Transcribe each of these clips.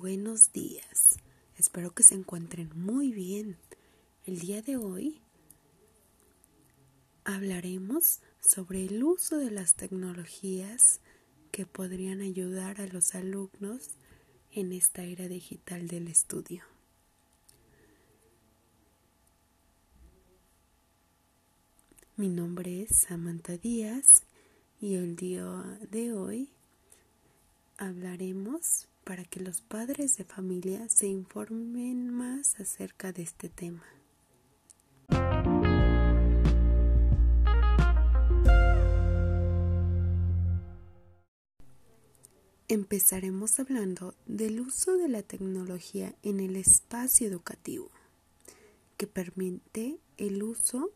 Buenos días. Espero que se encuentren muy bien. El día de hoy hablaremos sobre el uso de las tecnologías que podrían ayudar a los alumnos en esta era digital del estudio. Mi nombre es Samantha Díaz y el día de hoy hablaremos para que los padres de familia se informen más acerca de este tema. Empezaremos hablando del uso de la tecnología en el espacio educativo, que permite el uso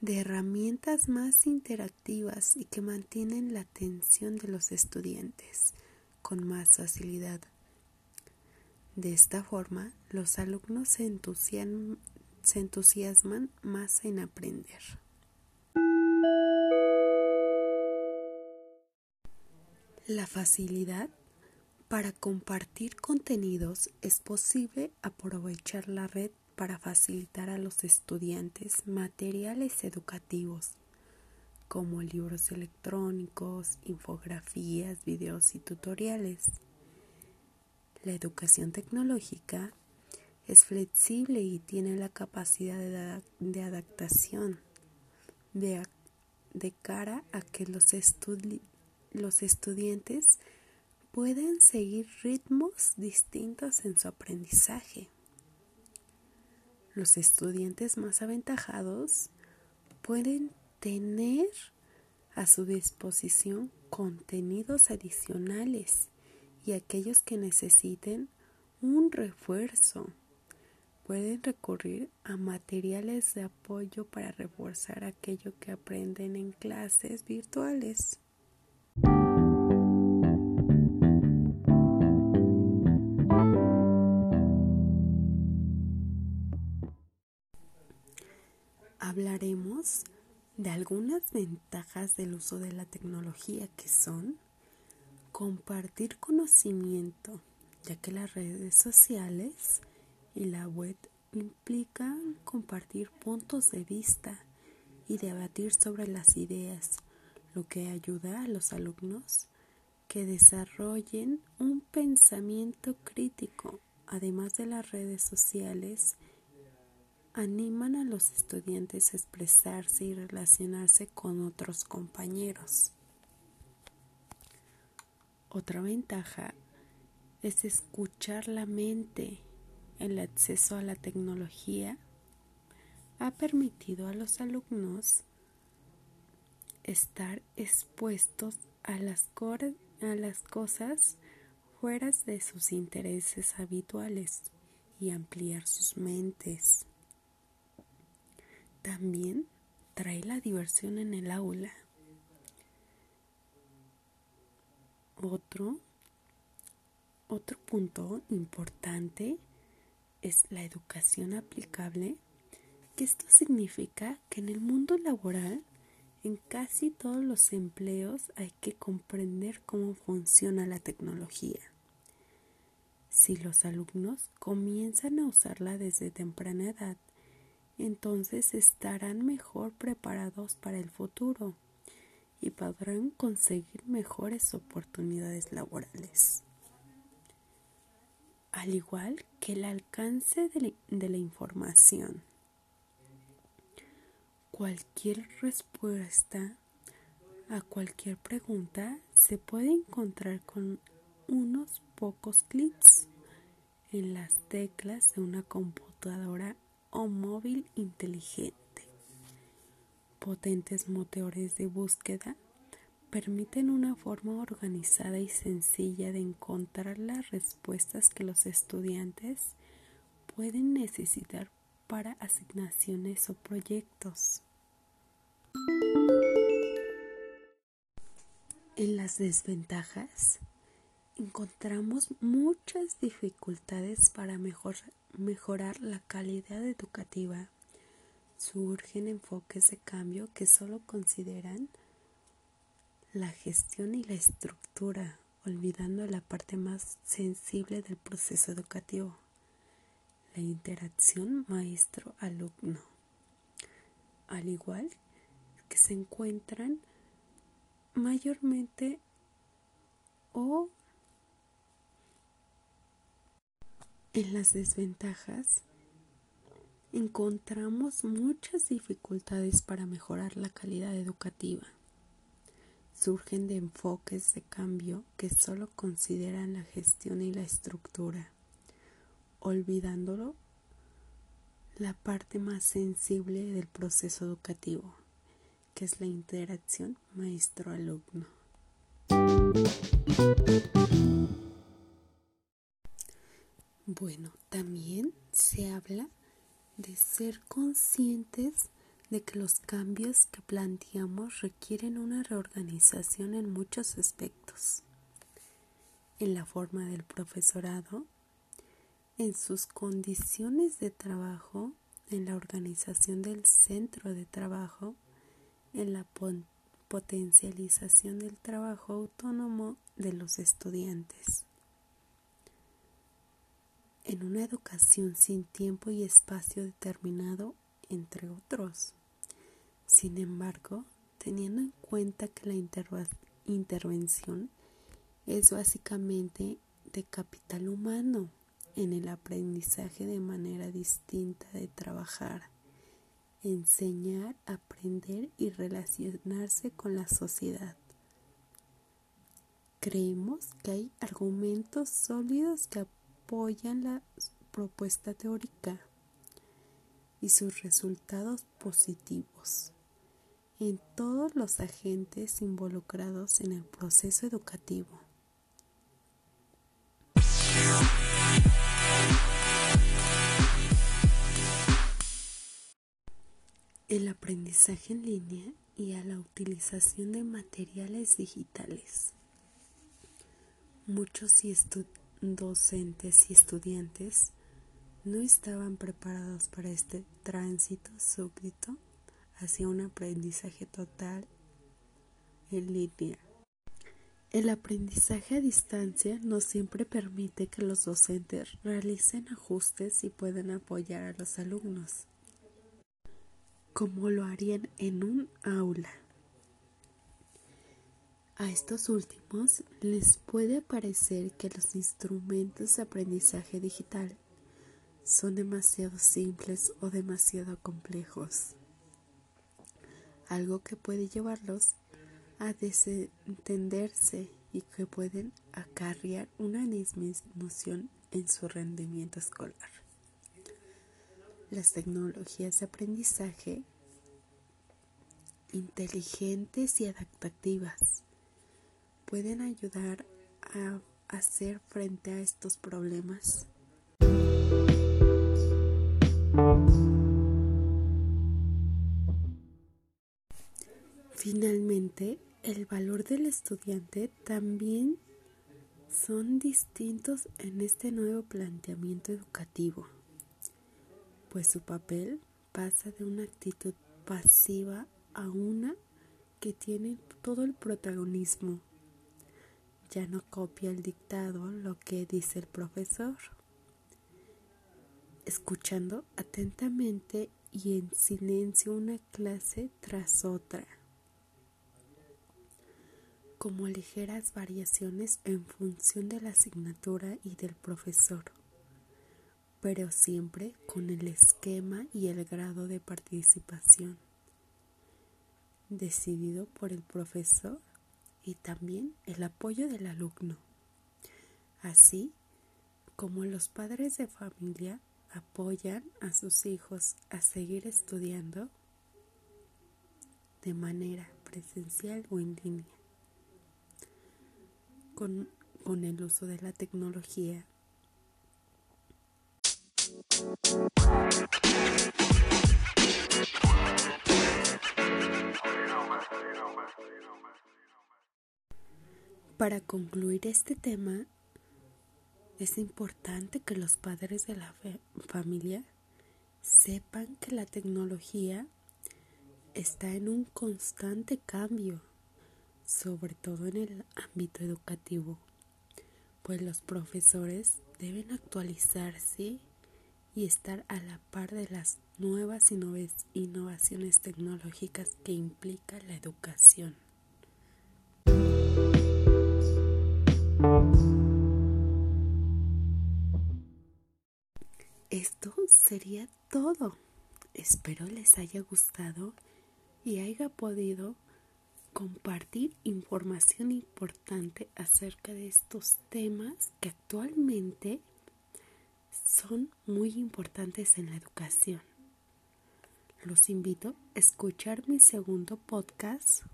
de herramientas más interactivas y que mantienen la atención de los estudiantes con más facilidad. De esta forma, los alumnos se, entusiasman más en aprender. La facilidad para compartir contenidos es posible aprovechar la red para facilitar a los estudiantes materiales educativos como libros electrónicos, infografías, videos y tutoriales. La educación tecnológica es flexible y tiene la capacidad de, adaptación de, cara a que los, los estudiantes puedan seguir ritmos distintos en su aprendizaje. Los estudiantes más aventajados pueden tener a su disposición contenidos adicionales y aquellos que necesiten un refuerzo pueden recurrir a materiales de apoyo para reforzar aquello que aprenden en clases virtuales. Hablaremos de algunas ventajas del uso de la tecnología que son compartir conocimiento, ya que las redes sociales y la web implican compartir puntos de vista y debatir sobre las ideas, lo que ayuda a los alumnos que desarrollen un pensamiento crítico, además de las redes sociales animan a los estudiantes a expresarse y relacionarse con otros compañeros. Otra ventaja es escuchar la mente. El acceso a la tecnología ha permitido a los alumnos estar expuestos a las, cosas fuera de sus intereses habituales y ampliar sus mentes. También trae la diversión en el aula. Otro, otro punto importante es la educación aplicable, que esto significa que en el mundo laboral, en casi todos los empleos hay que comprender cómo funciona la tecnología. Si los alumnos comienzan a usarla desde temprana edad, entonces estarán mejor preparados para el futuro y podrán conseguir mejores oportunidades laborales. Al igual que el alcance de la, información. Cualquier respuesta a cualquier pregunta se puede encontrar con unos pocos clics en las teclas de una computadora o móvil inteligente. Potentes motores de búsqueda permiten una forma organizada y sencilla de encontrar las respuestas que los estudiantes pueden necesitar para asignaciones o proyectos. En las desventajas encontramos muchas dificultades para mejorar la calidad educativa. Surgen enfoques de cambio que solo consideran la gestión y la estructura olvidando la parte más sensible del proceso educativo, la interacción maestro-alumno, al igual que se encuentran mayormente o en las desventajas encontramos muchas dificultades para mejorar la calidad educativa. Surgen de enfoques de cambio que solo consideran la gestión y la estructura, olvidándolo la parte más sensible del proceso educativo, que es la interacción maestro-alumno. Bueno, también se habla de ser conscientes de que los cambios que planteamos requieren una reorganización en muchos aspectos, en la forma del profesorado, en sus condiciones de trabajo, en la organización del centro de trabajo, en la potencialización del trabajo autónomo de los estudiantes en una educación sin tiempo y espacio determinado, entre otros. Sin embargo, teniendo en cuenta que la intervención es básicamente de capital humano en el aprendizaje de manera distinta de trabajar, enseñar, aprender y relacionarse con la sociedad. Creemos que hay argumentos sólidos que apoyan la propuesta teórica y sus resultados positivos en todos los agentes involucrados en el proceso educativo. El aprendizaje en línea y a la utilización de materiales digitales. Muchos y docentes y estudiantes no estaban preparados para este tránsito súbito hacia un aprendizaje total en línea. El aprendizaje a distancia no siempre permite que los docentes realicen ajustes y puedan apoyar a los alumnos, como lo harían en un aula. A estos últimos les puede parecer que los instrumentos de aprendizaje digital son demasiado simples o demasiado complejos, algo que puede llevarlos a desentenderse y que pueden acarrear una disminución en su rendimiento escolar. Las tecnologías de aprendizaje inteligentes y adaptativas pueden ayudar a hacer frente a estos problemas. Finalmente, el valor del estudiante también son distintos en este nuevo planteamiento educativo, pues su papel pasa de una actitud pasiva a una que tiene todo el protagonismo ya no copia el dictado lo que dice el profesor, escuchando atentamente y en silencio una clase tras otra, como ligeras variaciones en función de la asignatura y del profesor, pero siempre con el esquema y el grado de participación decidido por el profesor y también el apoyo del alumno, así como los padres de familia apoyan a sus hijos a seguir estudiando de manera presencial o en línea, con, con el uso de la tecnología. Para concluir este tema, es importante que los padres de la familia sepan que la tecnología está en un constante cambio, sobre todo en el ámbito educativo, pues los profesores deben actualizarse y estar a la par de las nuevas innovaciones tecnológicas que implica la educación. Esto sería todo. Espero les haya gustado y haya podido compartir información importante acerca de estos temas que actualmente son muy importantes en la educación. Los invito a escuchar mi segundo podcast